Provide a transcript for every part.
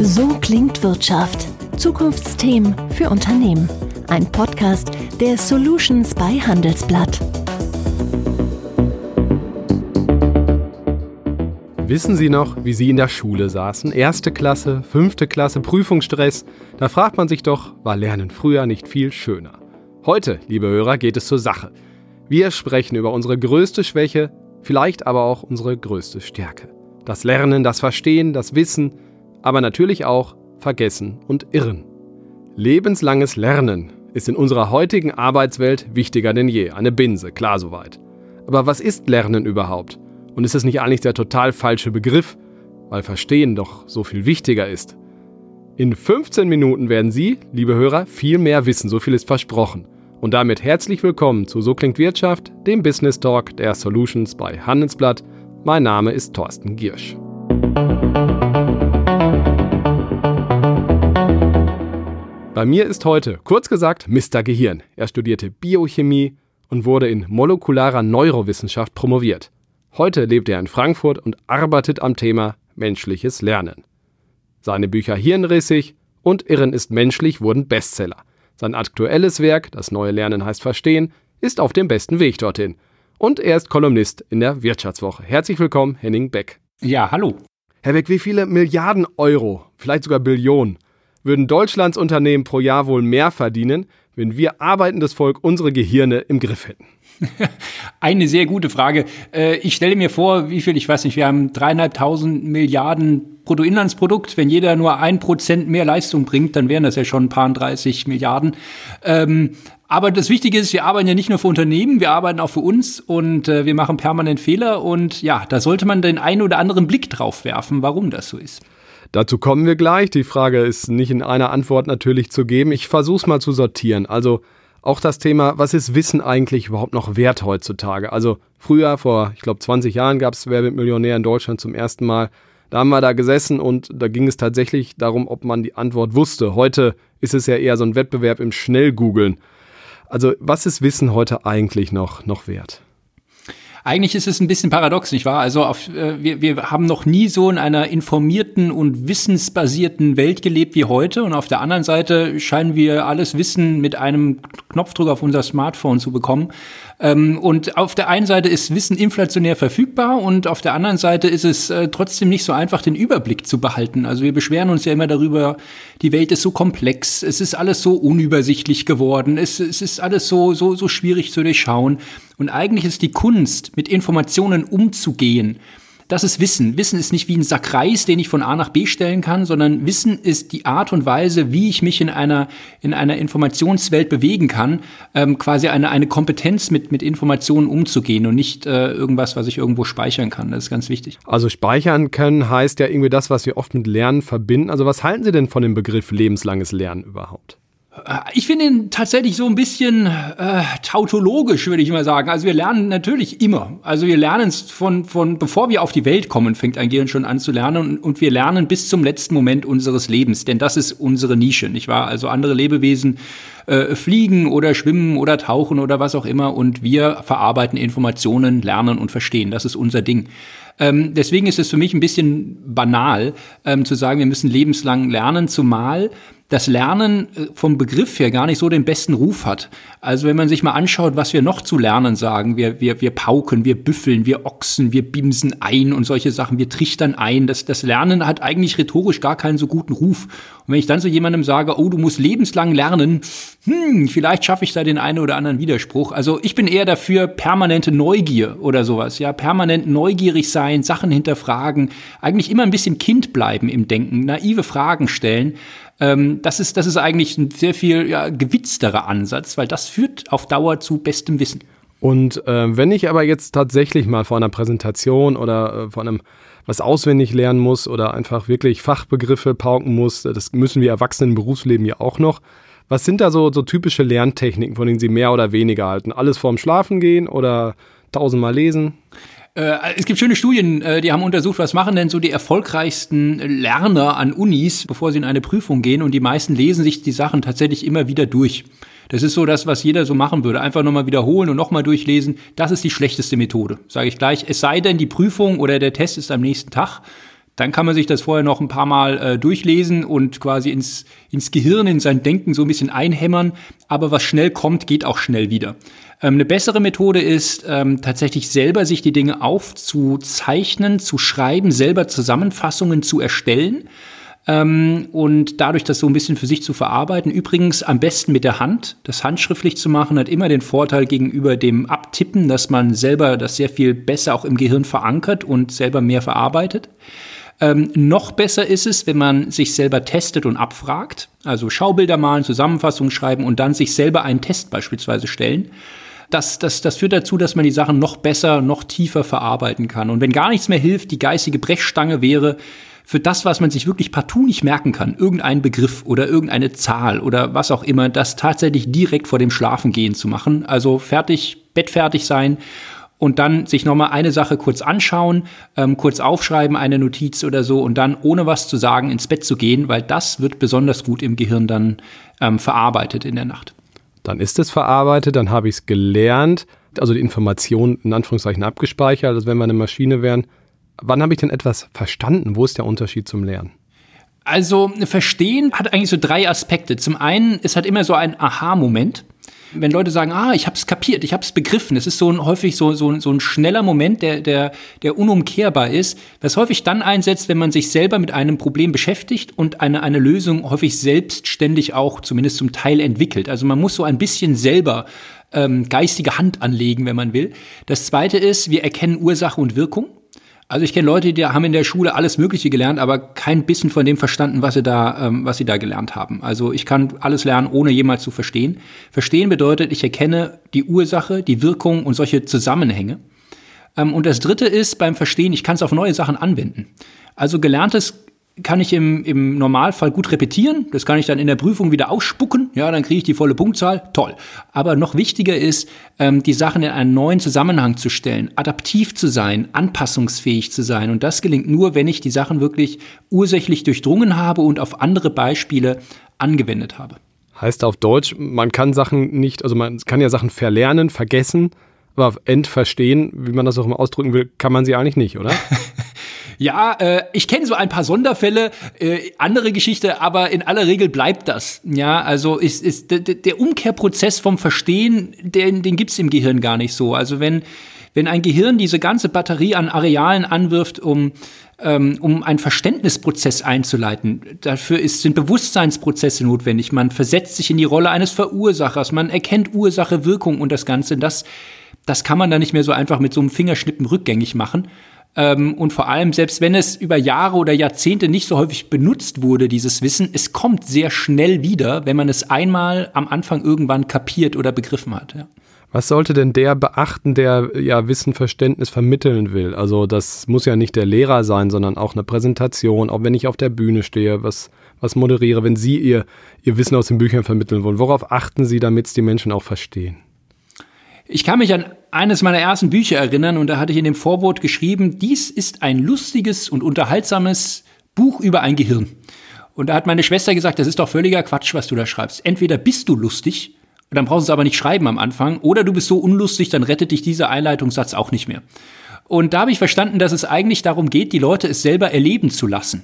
So klingt Wirtschaft. Zukunftsthemen für Unternehmen. Ein Podcast der Solutions bei Handelsblatt. Wissen Sie noch, wie Sie in der Schule saßen? Erste Klasse, fünfte Klasse, Prüfungsstress. Da fragt man sich doch, war Lernen früher nicht viel schöner? Heute, liebe Hörer, geht es zur Sache. Wir sprechen über unsere größte Schwäche, vielleicht aber auch unsere größte Stärke. Das Lernen, das Verstehen, das Wissen, aber natürlich auch Vergessen und Irren. Lebenslanges Lernen ist in unserer heutigen Arbeitswelt wichtiger denn je. Eine Binse, klar soweit. Aber was ist Lernen überhaupt? Und ist es nicht eigentlich der total falsche Begriff, weil Verstehen doch so viel wichtiger ist? In 15 Minuten werden Sie, liebe Hörer, viel mehr wissen, so viel ist versprochen. Und damit herzlich willkommen zu So klingt Wirtschaft, dem Business Talk der Solutions bei Handelsblatt. Mein Name ist Thorsten Giersch. Bei mir ist heute, kurz gesagt, Mr. Gehirn. Er studierte Biochemie und wurde in molekularer Neurowissenschaft promoviert. Heute lebt er in Frankfurt und arbeitet am Thema menschliches Lernen. Seine Bücher Hirnrissig und Irren ist menschlich wurden Bestseller. Sein aktuelles Werk, Das neue Lernen heißt Verstehen, ist auf dem besten Weg dorthin. Und er ist Kolumnist in der Wirtschaftswoche. Herzlich willkommen, Henning Beck. Ja, hallo. Herr Beck, wie viele Milliarden Euro, vielleicht sogar Billionen, würden Deutschlands Unternehmen pro Jahr wohl mehr verdienen, wenn wir arbeitendes Volk unsere Gehirne im Griff hätten? Eine sehr gute Frage. Äh, ich stelle mir vor, wie viel, ich weiß nicht, wir haben dreieinhalbtausend Milliarden Bruttoinlandsprodukt. Wenn jeder nur ein Prozent mehr Leistung bringt, dann wären das ja schon ein paar 30 Milliarden. Ähm, aber das Wichtige ist, wir arbeiten ja nicht nur für Unternehmen, wir arbeiten auch für uns und äh, wir machen permanent Fehler. Und ja, da sollte man den einen oder anderen Blick drauf werfen, warum das so ist. Dazu kommen wir gleich. Die Frage ist nicht in einer Antwort natürlich zu geben. Ich versuche es mal zu sortieren. Also auch das Thema, was ist Wissen eigentlich überhaupt noch wert heutzutage? Also früher, vor, ich glaube, 20 Jahren gab es Wer in Deutschland zum ersten Mal. Da haben wir da gesessen und da ging es tatsächlich darum, ob man die Antwort wusste. Heute ist es ja eher so ein Wettbewerb im Schnellgoogeln. Also was ist Wissen heute eigentlich noch, noch wert? Eigentlich ist es ein bisschen paradox, nicht wahr? Also auf, äh, wir, wir haben noch nie so in einer informierten und wissensbasierten Welt gelebt wie heute. Und auf der anderen Seite scheinen wir alles Wissen mit einem Knopfdruck auf unser Smartphone zu bekommen. Ähm, und auf der einen Seite ist Wissen inflationär verfügbar und auf der anderen Seite ist es äh, trotzdem nicht so einfach, den Überblick zu behalten. Also wir beschweren uns ja immer darüber, die Welt ist so komplex, es ist alles so unübersichtlich geworden, es, es ist alles so, so, so schwierig zu durchschauen. Und eigentlich ist die Kunst, mit Informationen umzugehen, das ist Wissen. Wissen ist nicht wie ein Sack Reis, den ich von A nach B stellen kann, sondern Wissen ist die Art und Weise, wie ich mich in einer, in einer Informationswelt bewegen kann, ähm, quasi eine, eine Kompetenz mit, mit Informationen umzugehen und nicht äh, irgendwas, was ich irgendwo speichern kann. Das ist ganz wichtig. Also speichern können heißt ja irgendwie das, was wir oft mit Lernen verbinden. Also was halten Sie denn von dem Begriff lebenslanges Lernen überhaupt? Ich finde ihn tatsächlich so ein bisschen äh, tautologisch, würde ich mal sagen. Also wir lernen natürlich immer. Also wir lernen es von, von, bevor wir auf die Welt kommen, fängt ein Gehirn schon an zu lernen. Und, und wir lernen bis zum letzten Moment unseres Lebens. Denn das ist unsere Nische, nicht wahr? Also andere Lebewesen äh, fliegen oder schwimmen oder tauchen oder was auch immer. Und wir verarbeiten Informationen, lernen und verstehen. Das ist unser Ding. Ähm, deswegen ist es für mich ein bisschen banal, ähm, zu sagen, wir müssen lebenslang lernen, zumal das Lernen äh, vom Begriff her gar nicht so den besten Ruf hat. Also wenn man sich mal anschaut, was wir noch zu lernen sagen, wir, wir, wir pauken, wir büffeln, wir ochsen, wir bimsen ein und solche Sachen, wir trichtern ein. Das, das Lernen hat eigentlich rhetorisch gar keinen so guten Ruf. Und wenn ich dann zu jemandem sage, oh, du musst lebenslang lernen, hm, vielleicht schaffe ich da den einen oder anderen Widerspruch. Also ich bin eher dafür permanente Neugier oder sowas, ja, permanent neugierig sein, Sachen hinterfragen, eigentlich immer ein bisschen Kind bleiben im Denken, naive Fragen stellen. Ähm, das, ist, das ist eigentlich ein sehr viel ja, gewitzterer Ansatz, weil das führt auf Dauer zu bestem Wissen. Und äh, wenn ich aber jetzt tatsächlich mal vor einer Präsentation oder äh, vor einem was auswendig lernen muss oder einfach wirklich Fachbegriffe pauken muss, das müssen wir Erwachsenen im Berufsleben ja auch noch. Was sind da so, so typische Lerntechniken, von denen Sie mehr oder weniger halten? Alles vorm Schlafen gehen oder tausendmal lesen? Äh, es gibt schöne Studien, äh, die haben untersucht, was machen denn so die erfolgreichsten Lerner an Unis, bevor sie in eine Prüfung gehen. Und die meisten lesen sich die Sachen tatsächlich immer wieder durch. Das ist so das, was jeder so machen würde. Einfach nochmal wiederholen und nochmal durchlesen. Das ist die schlechteste Methode, sage ich gleich. Es sei denn, die Prüfung oder der Test ist am nächsten Tag Dann kann man sich das vorher noch ein paar Mal äh, durchlesen und quasi ins, ins Gehirn, in sein Denken so ein bisschen einhämmern. Aber was schnell kommt, geht auch schnell wieder. Ähm, eine bessere Methode ist ähm, tatsächlich selber sich die Dinge aufzuzeichnen, zu schreiben, selber Zusammenfassungen zu erstellen ähm, und dadurch das so ein bisschen für sich zu verarbeiten. Übrigens am besten mit der Hand. Das handschriftlich zu machen hat immer den Vorteil gegenüber dem Abtippen, dass man selber das sehr viel besser auch im Gehirn verankert und selber mehr verarbeitet. Ähm, noch besser ist es, wenn man sich selber testet und abfragt, also Schaubilder malen, Zusammenfassungen schreiben und dann sich selber einen Test beispielsweise stellen. Das, das, das führt dazu, dass man die Sachen noch besser, noch tiefer verarbeiten kann. Und wenn gar nichts mehr hilft, die geistige Brechstange wäre, für das, was man sich wirklich partout nicht merken kann, irgendein Begriff oder irgendeine Zahl oder was auch immer, das tatsächlich direkt vor dem Schlafengehen zu machen. Also fertig, bettfertig sein und dann sich nochmal eine Sache kurz anschauen, ähm, kurz aufschreiben, eine Notiz oder so und dann ohne was zu sagen ins Bett zu gehen, weil das wird besonders gut im Gehirn dann ähm, verarbeitet in der Nacht. Dann ist es verarbeitet, dann habe ich es gelernt, also die Information in Anführungszeichen abgespeichert, als wenn wir eine Maschine wären. Wann habe ich denn etwas verstanden? Wo ist der Unterschied zum Lernen? Also Verstehen hat eigentlich so drei Aspekte. Zum einen, es hat immer so ein Aha-Moment. Wenn Leute sagen, ah, ich habe es kapiert, ich habe es begriffen, es ist so ein, häufig so, so, so ein schneller Moment, der, der, der unumkehrbar ist, was häufig dann einsetzt, wenn man sich selber mit einem Problem beschäftigt und eine, eine Lösung häufig selbstständig auch zumindest zum Teil entwickelt. Also man muss so ein bisschen selber ähm, geistige Hand anlegen, wenn man will. Das zweite ist, wir erkennen Ursache und Wirkung. Also ich kenne Leute, die haben in der Schule alles Mögliche gelernt, aber kein bisschen von dem verstanden, was sie da, ähm, was sie da gelernt haben. Also ich kann alles lernen, ohne jemals zu verstehen. Verstehen bedeutet, ich erkenne die Ursache, die Wirkung und solche Zusammenhänge. Ähm, und das Dritte ist beim Verstehen, ich kann es auf neue Sachen anwenden. Also gelerntes kann ich im, im Normalfall gut repetieren. Das kann ich dann in der Prüfung wieder ausspucken. Ja, dann kriege ich die volle Punktzahl. Toll. Aber noch wichtiger ist, ähm, die Sachen in einen neuen Zusammenhang zu stellen, adaptiv zu sein, anpassungsfähig zu sein. Und das gelingt nur, wenn ich die Sachen wirklich ursächlich durchdrungen habe und auf andere Beispiele angewendet habe. Heißt auf Deutsch, man kann Sachen nicht, also man kann ja Sachen verlernen, vergessen, aber entverstehen, wie man das auch immer ausdrücken will, kann man sie eigentlich nicht, oder? Ja, äh, ich kenne so ein paar Sonderfälle, äh, andere Geschichte, aber in aller Regel bleibt das. Ja, also ist, ist der Umkehrprozess vom Verstehen, den, den gibt's im Gehirn gar nicht so. Also wenn, wenn ein Gehirn diese ganze Batterie an Arealen anwirft, um ähm, um einen Verständnisprozess einzuleiten. Dafür ist, sind Bewusstseinsprozesse notwendig. Man versetzt sich in die Rolle eines Verursachers, man erkennt Ursache, Wirkung und das Ganze. Das, das kann man dann nicht mehr so einfach mit so einem Fingerschnippen rückgängig machen. Ähm, und vor allem, selbst wenn es über Jahre oder Jahrzehnte nicht so häufig benutzt wurde, dieses Wissen, es kommt sehr schnell wieder, wenn man es einmal am Anfang irgendwann kapiert oder begriffen hat. Ja. Was sollte denn der beachten, der ja Wissen, Verständnis vermitteln will? Also das muss ja nicht der Lehrer sein, sondern auch eine Präsentation, auch wenn ich auf der Bühne stehe, was, was moderiere, wenn Sie Ihr, Ihr Wissen aus den Büchern vermitteln wollen. Worauf achten Sie, damit es die Menschen auch verstehen? Ich kann mich an eines meiner ersten Bücher erinnern und da hatte ich in dem Vorwort geschrieben, dies ist ein lustiges und unterhaltsames Buch über ein Gehirn. Und da hat meine Schwester gesagt, das ist doch völliger Quatsch, was du da schreibst. Entweder bist du lustig, dann brauchst du es aber nicht schreiben am Anfang, oder du bist so unlustig, dann rettet dich dieser Einleitungssatz auch nicht mehr. Und da habe ich verstanden, dass es eigentlich darum geht, die Leute es selber erleben zu lassen.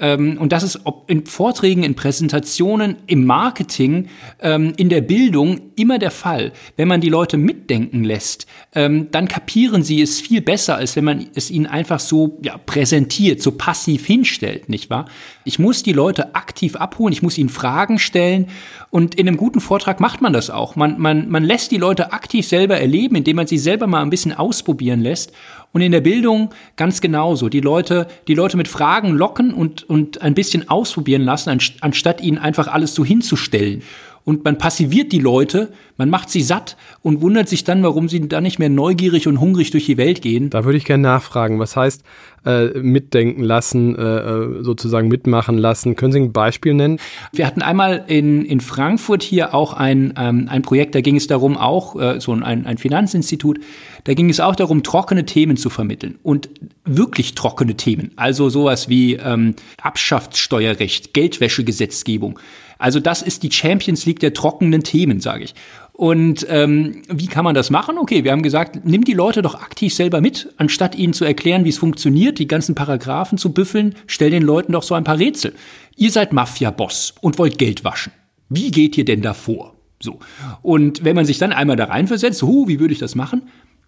Ähm, und das ist ob in Vorträgen, in Präsentationen, im Marketing, ähm, in der Bildung immer der Fall. Wenn man die Leute mitdenken lässt, ähm, dann kapieren sie es viel besser, als wenn man es ihnen einfach so ja, präsentiert, so passiv hinstellt, nicht wahr? Ich muss die Leute aktiv abholen, ich muss ihnen Fragen stellen und in einem guten Vortrag macht man das auch. Man, man, man lässt die Leute aktiv selber erleben, indem man sie selber mal ein bisschen ausprobieren lässt und in der Bildung ganz genauso. Die Leute, die Leute mit Fragen locken und, und ein bisschen ausprobieren lassen, anstatt ihnen einfach alles so hinzustellen und man passiviert die Leute, man macht sie satt und wundert sich dann, warum sie dann nicht mehr neugierig und hungrig durch die Welt gehen. Da würde ich gerne nachfragen, was heißt äh, mitdenken lassen, äh, äh, sozusagen mitmachen lassen? Können Sie ein Beispiel nennen? Wir hatten einmal in, in Frankfurt hier auch ein, ähm, ein Projekt, da ging es darum auch, äh, so ein, ein Finanzinstitut, da ging es auch darum, trockene Themen zu vermitteln und wirklich trockene Themen, also sowas wie ähm, Abschaftssteuerrecht, Geldwäschegesetzgebung Also das ist die Champions League der trockenen Themen, sage ich. Und ähm, wie kann man das machen? Okay, wir haben gesagt, nimm die Leute doch aktiv selber mit, anstatt ihnen zu erklären, wie es funktioniert, die ganzen Paragraphen zu büffeln, stell den Leuten doch so ein paar Rätsel. Ihr seid Mafia-Boss und wollt Geld waschen. Wie geht ihr denn da vor? So. Und wenn man sich dann einmal da reinversetzt, huh, wie würde ich das machen?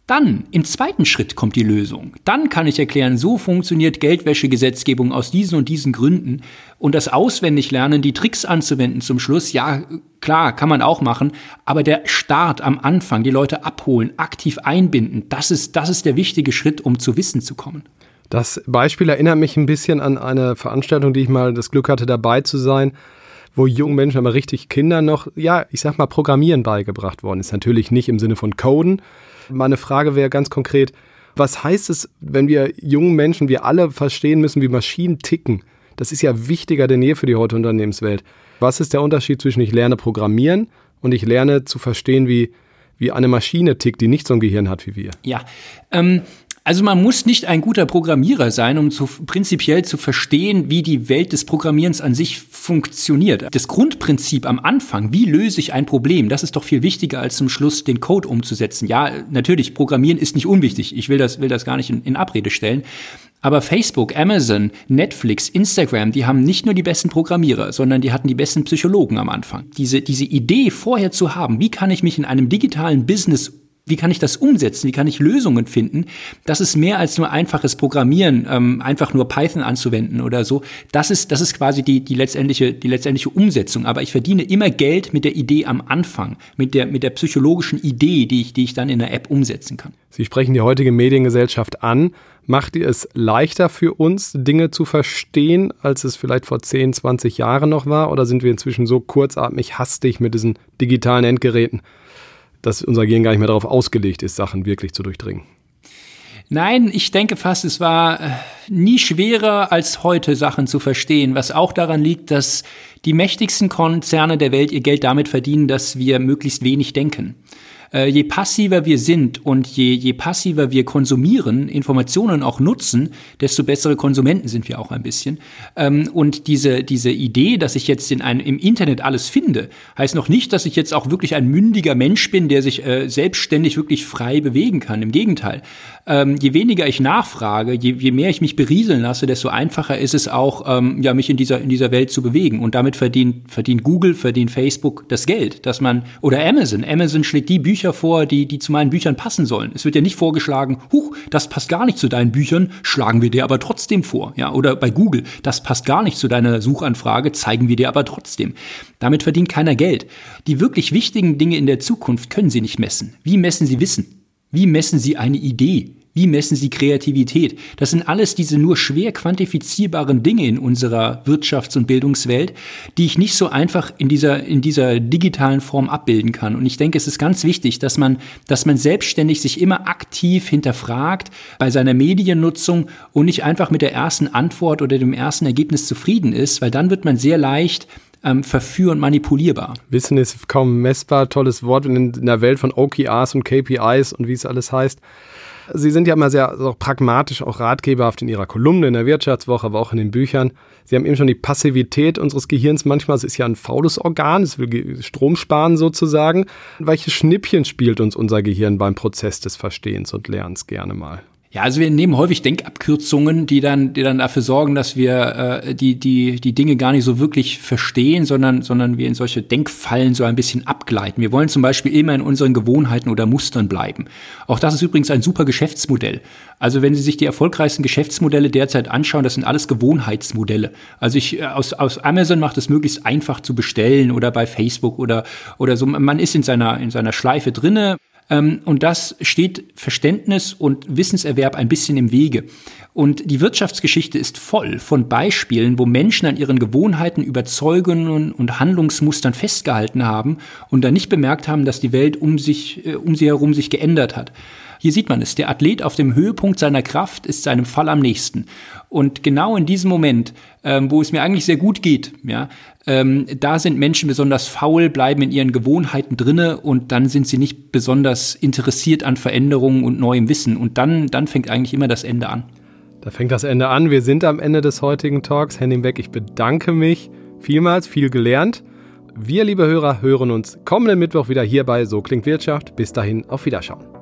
Dann, im zweiten Schritt kommt die Lösung. Dann kann ich erklären, so funktioniert Geldwäschegesetzgebung aus diesen und diesen Gründen. Und das Auswendiglernen, die Tricks anzuwenden zum Schluss, ja, klar, kann man auch machen. Aber der Start am Anfang, die Leute abholen, aktiv einbinden, das ist, das ist der wichtige Schritt, um zu Wissen zu kommen. Das Beispiel erinnert mich ein bisschen an eine Veranstaltung, die ich mal das Glück hatte, dabei zu sein wo jungen Menschen, aber richtig Kindern noch, ja, ich sag mal, Programmieren beigebracht worden ist. Natürlich nicht im Sinne von Coden, meine Frage wäre ganz konkret, was heißt es, wenn wir jungen Menschen, wir alle verstehen müssen, wie Maschinen ticken? Das ist ja wichtiger denn je für die heutige Unternehmenswelt. Was ist der Unterschied zwischen ich lerne programmieren und ich lerne zu verstehen, wie, wie eine Maschine tickt, die nicht so ein Gehirn hat wie wir? Ja, ähm, also man muss nicht ein guter Programmierer sein, um zu, prinzipiell zu verstehen, wie die Welt des Programmierens an sich funktioniert. Das Grundprinzip am Anfang, wie löse ich ein Problem, das ist doch viel wichtiger als zum Schluss den Code umzusetzen. Ja, natürlich, Programmieren ist nicht unwichtig. Ich will das, will das gar nicht in, in Abrede stellen. Aber Facebook, Amazon, Netflix, Instagram, die haben nicht nur die besten Programmierer, sondern die hatten die besten Psychologen am Anfang. Diese, diese Idee vorher zu haben, wie kann ich mich in einem digitalen Business wie kann ich das umsetzen? Wie kann ich Lösungen finden? Das ist mehr als nur einfaches Programmieren, ähm, einfach nur Python anzuwenden oder so. Das ist, das ist quasi die, die, letztendliche, die letztendliche Umsetzung. Aber ich verdiene immer Geld mit der Idee am Anfang, mit der, mit der psychologischen Idee, die ich, die ich dann in der App umsetzen kann. Sie sprechen die heutige Mediengesellschaft an. Macht ihr es leichter für uns, Dinge zu verstehen, als es vielleicht vor 10, 20 Jahren noch war? Oder sind wir inzwischen so kurzatmig hastig mit diesen digitalen Endgeräten? Dass unser Gehirn gar nicht mehr darauf ausgelegt ist, Sachen wirklich zu durchdringen. Nein, ich denke fast, es war äh, nie schwerer als heute Sachen zu verstehen, was auch daran liegt, dass die mächtigsten Konzerne der Welt ihr Geld damit verdienen, dass wir möglichst wenig denken äh, je passiver wir sind und je, je passiver wir konsumieren, Informationen auch nutzen, desto bessere Konsumenten sind wir auch ein bisschen. Ähm, und diese, diese Idee, dass ich jetzt in einem, im Internet alles finde, heißt noch nicht, dass ich jetzt auch wirklich ein mündiger Mensch bin, der sich äh, selbstständig wirklich frei bewegen kann. Im Gegenteil. Ähm, je weniger ich nachfrage, je, je mehr ich mich berieseln lasse, desto einfacher ist es auch, ähm, ja, mich in dieser, in dieser Welt zu bewegen. Und damit verdient, verdient Google, verdient Facebook das Geld, dass man, oder Amazon. Amazon schlägt die Bücher Bücher vor, die, die zu meinen Büchern passen sollen. Es wird ja nicht vorgeschlagen, huch, das passt gar nicht zu deinen Büchern, schlagen wir dir aber trotzdem vor. Ja, oder bei Google, das passt gar nicht zu deiner Suchanfrage, zeigen wir dir aber trotzdem. Damit verdient keiner Geld. Die wirklich wichtigen Dinge in der Zukunft können sie nicht messen. Wie messen sie Wissen? Wie messen sie eine Idee? Wie messen Sie Kreativität? Das sind alles diese nur schwer quantifizierbaren Dinge in unserer Wirtschafts- und Bildungswelt, die ich nicht so einfach in dieser, in dieser digitalen Form abbilden kann. Und ich denke, es ist ganz wichtig, dass man, dass man selbstständig sich immer aktiv hinterfragt bei seiner Mediennutzung und nicht einfach mit der ersten Antwort oder dem ersten Ergebnis zufrieden ist, weil dann wird man sehr leicht ähm, verführ- und manipulierbar. Wissen ist kaum messbar, tolles Wort in, in der Welt von OKRs und KPIs und wie es alles heißt. Sie sind ja immer sehr so pragmatisch, auch ratgeberhaft in Ihrer Kolumne, in der Wirtschaftswoche, aber auch in den Büchern. Sie haben eben schon die Passivität unseres Gehirns. Manchmal, es ist ja ein faules Organ, es will Strom sparen sozusagen. Welche Schnippchen spielt uns unser Gehirn beim Prozess des Verstehens und Lernens gerne mal? Ja, also wir nehmen häufig Denkabkürzungen, die dann, die dann dafür sorgen, dass wir äh, die, die, die Dinge gar nicht so wirklich verstehen, sondern, sondern wir in solche Denkfallen so ein bisschen abgleiten. Wir wollen zum Beispiel immer in unseren Gewohnheiten oder Mustern bleiben. Auch das ist übrigens ein super Geschäftsmodell. Also wenn Sie sich die erfolgreichsten Geschäftsmodelle derzeit anschauen, das sind alles Gewohnheitsmodelle. Also ich äh, aus, aus Amazon macht es möglichst einfach zu bestellen oder bei Facebook oder, oder so. Man ist in seiner, in seiner Schleife drinne. Ähm, und das steht Verständnis und Wissenserwerb ein bisschen im Wege. Und die Wirtschaftsgeschichte ist voll von Beispielen, wo Menschen an ihren Gewohnheiten, Überzeugungen und Handlungsmustern festgehalten haben und dann nicht bemerkt haben, dass die Welt um sich, äh, um sie herum sich geändert hat. Hier sieht man es. Der Athlet auf dem Höhepunkt seiner Kraft ist seinem Fall am nächsten. Und genau in diesem Moment, ähm, wo es mir eigentlich sehr gut geht, ja, ähm, da sind Menschen besonders faul, bleiben in ihren Gewohnheiten drinne und dann sind sie nicht besonders interessiert an Veränderungen und neuem Wissen. Und dann, dann fängt eigentlich immer das Ende an. Da fängt das Ende an. Wir sind am Ende des heutigen Talks. Henning Beck, ich bedanke mich vielmals, viel gelernt. Wir, liebe Hörer, hören uns kommenden Mittwoch wieder hier bei So klingt Wirtschaft. Bis dahin, auf Wiederschauen.